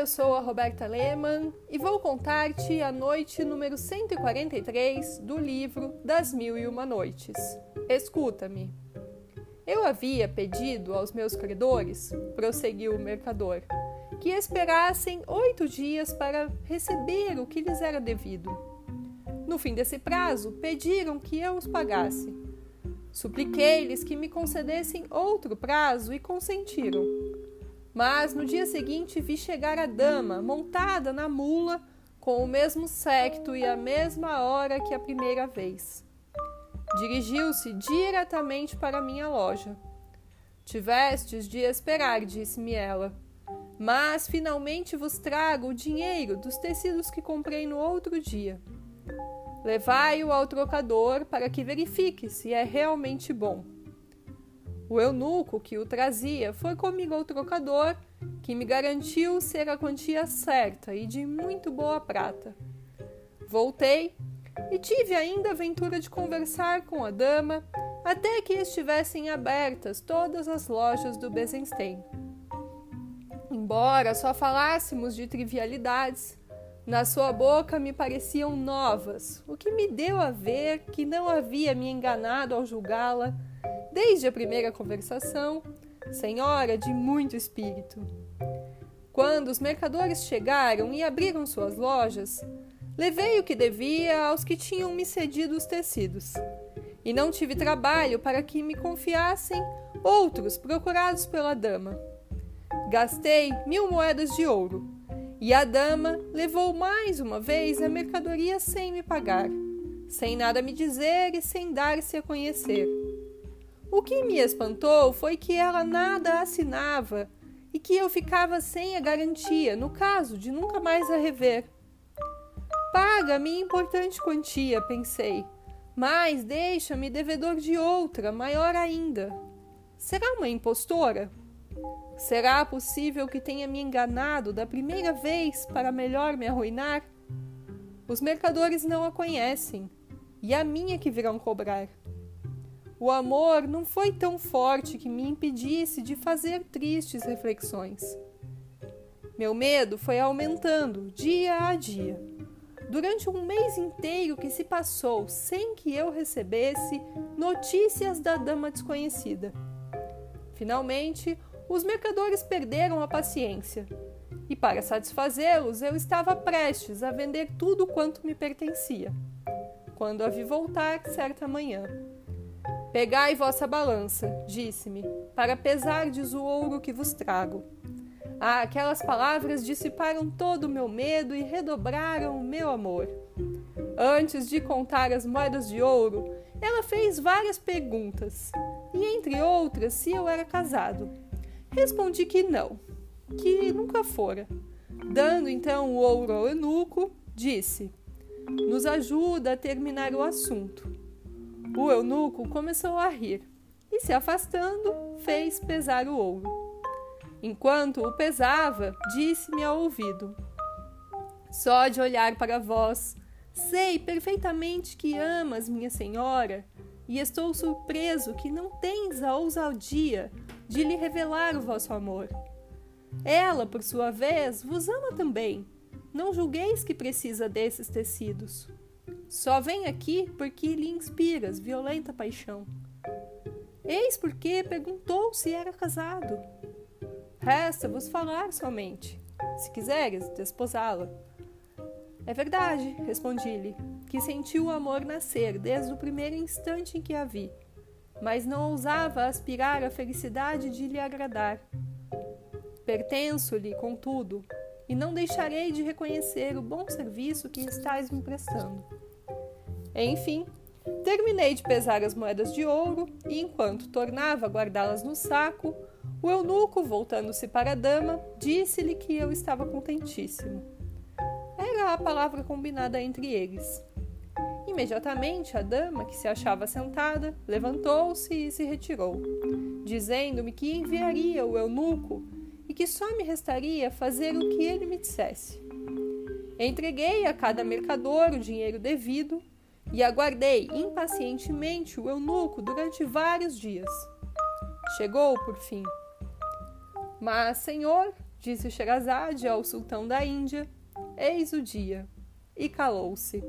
eu sou a Roberta Lehmann e vou contar-te a noite número 143 do livro Das Mil e Uma Noites. Escuta-me. Eu havia pedido aos meus credores, prosseguiu o mercador, que esperassem oito dias para receber o que lhes era devido. No fim desse prazo, pediram que eu os pagasse. Supliquei-lhes que me concedessem outro prazo e consentiram. Mas no dia seguinte vi chegar a dama, montada na mula, com o mesmo séquito e a mesma hora que a primeira vez. Dirigiu-se diretamente para minha loja. Tivestes de esperar, disse-me ela. Mas finalmente vos trago o dinheiro dos tecidos que comprei no outro dia. Levai-o ao trocador para que verifique se é realmente bom. O eunuco que o trazia foi comigo ao trocador, que me garantiu ser a quantia certa e de muito boa prata. Voltei e tive ainda a ventura de conversar com a dama até que estivessem abertas todas as lojas do Bezenstein. Embora só falássemos de trivialidades, na sua boca me pareciam novas, o que me deu a ver que não havia me enganado ao julgá-la desde a primeira conversação, senhora de muito espírito. Quando os mercadores chegaram e abriram suas lojas, levei o que devia aos que tinham me cedido os tecidos, e não tive trabalho para que me confiassem outros procurados pela dama. Gastei mil moedas de ouro, e a dama levou mais uma vez a mercadoria sem me pagar, sem nada me dizer e sem dar-se a conhecer. O que me espantou foi que ela nada assinava e que eu ficava sem a garantia no caso de nunca mais a rever. Paga-me importante quantia, pensei, mas deixa-me devedor de outra, maior ainda. Será uma impostora? Será possível que tenha me enganado da primeira vez para melhor me arruinar? Os mercadores não a conhecem, e a minha que virão cobrar. O amor não foi tão forte que me impedisse de fazer tristes reflexões. Meu medo foi aumentando dia a dia. Durante um mês inteiro que se passou sem que eu recebesse notícias da dama desconhecida. Finalmente, os mercadores perderam a paciência. E para satisfazê-los, eu estava prestes a vender tudo quanto me pertencia. Quando a vi voltar certa manhã. Pegai vossa balança, disse-me, para pesardes o ouro que vos trago. Ah, aquelas palavras dissiparam todo o meu medo e redobraram o meu amor. Antes de contar as moedas de ouro, ela fez várias perguntas, e entre outras, se eu era casado. Respondi que não, que nunca fora. Dando então o ouro ao eunuco, disse: Nos ajuda a terminar o assunto. O eunuco começou a rir e, se afastando, fez pesar o ouro. Enquanto o pesava, disse-me ao ouvido: Só de olhar para vós, sei perfeitamente que amas minha senhora, e estou surpreso que não tens a ousadia de lhe revelar o vosso amor. Ela, por sua vez, vos ama também. Não julgueis que precisa desses tecidos. Só vem aqui porque lhe inspiras violenta paixão. Eis porque perguntou se era casado. Resta-vos falar somente, se quiseres desposá-la. É verdade, respondi-lhe, que sentiu o amor nascer desde o primeiro instante em que a vi, mas não ousava aspirar à felicidade de lhe agradar. Pertenço-lhe, contudo, e não deixarei de reconhecer o bom serviço que estás me prestando. Enfim, terminei de pesar as moedas de ouro e, enquanto tornava a guardá-las no saco, o eunuco, voltando-se para a dama, disse-lhe que eu estava contentíssimo. Era a palavra combinada entre eles. Imediatamente a dama, que se achava sentada, levantou-se e se retirou, dizendo-me que enviaria o eunuco e que só me restaria fazer o que ele me dissesse. Entreguei a cada mercador o dinheiro devido e aguardei impacientemente o eunuco durante vários dias. Chegou, por fim. Mas, senhor, Disse Sherazade ao sultão da Índia: Eis o dia. E calou-se.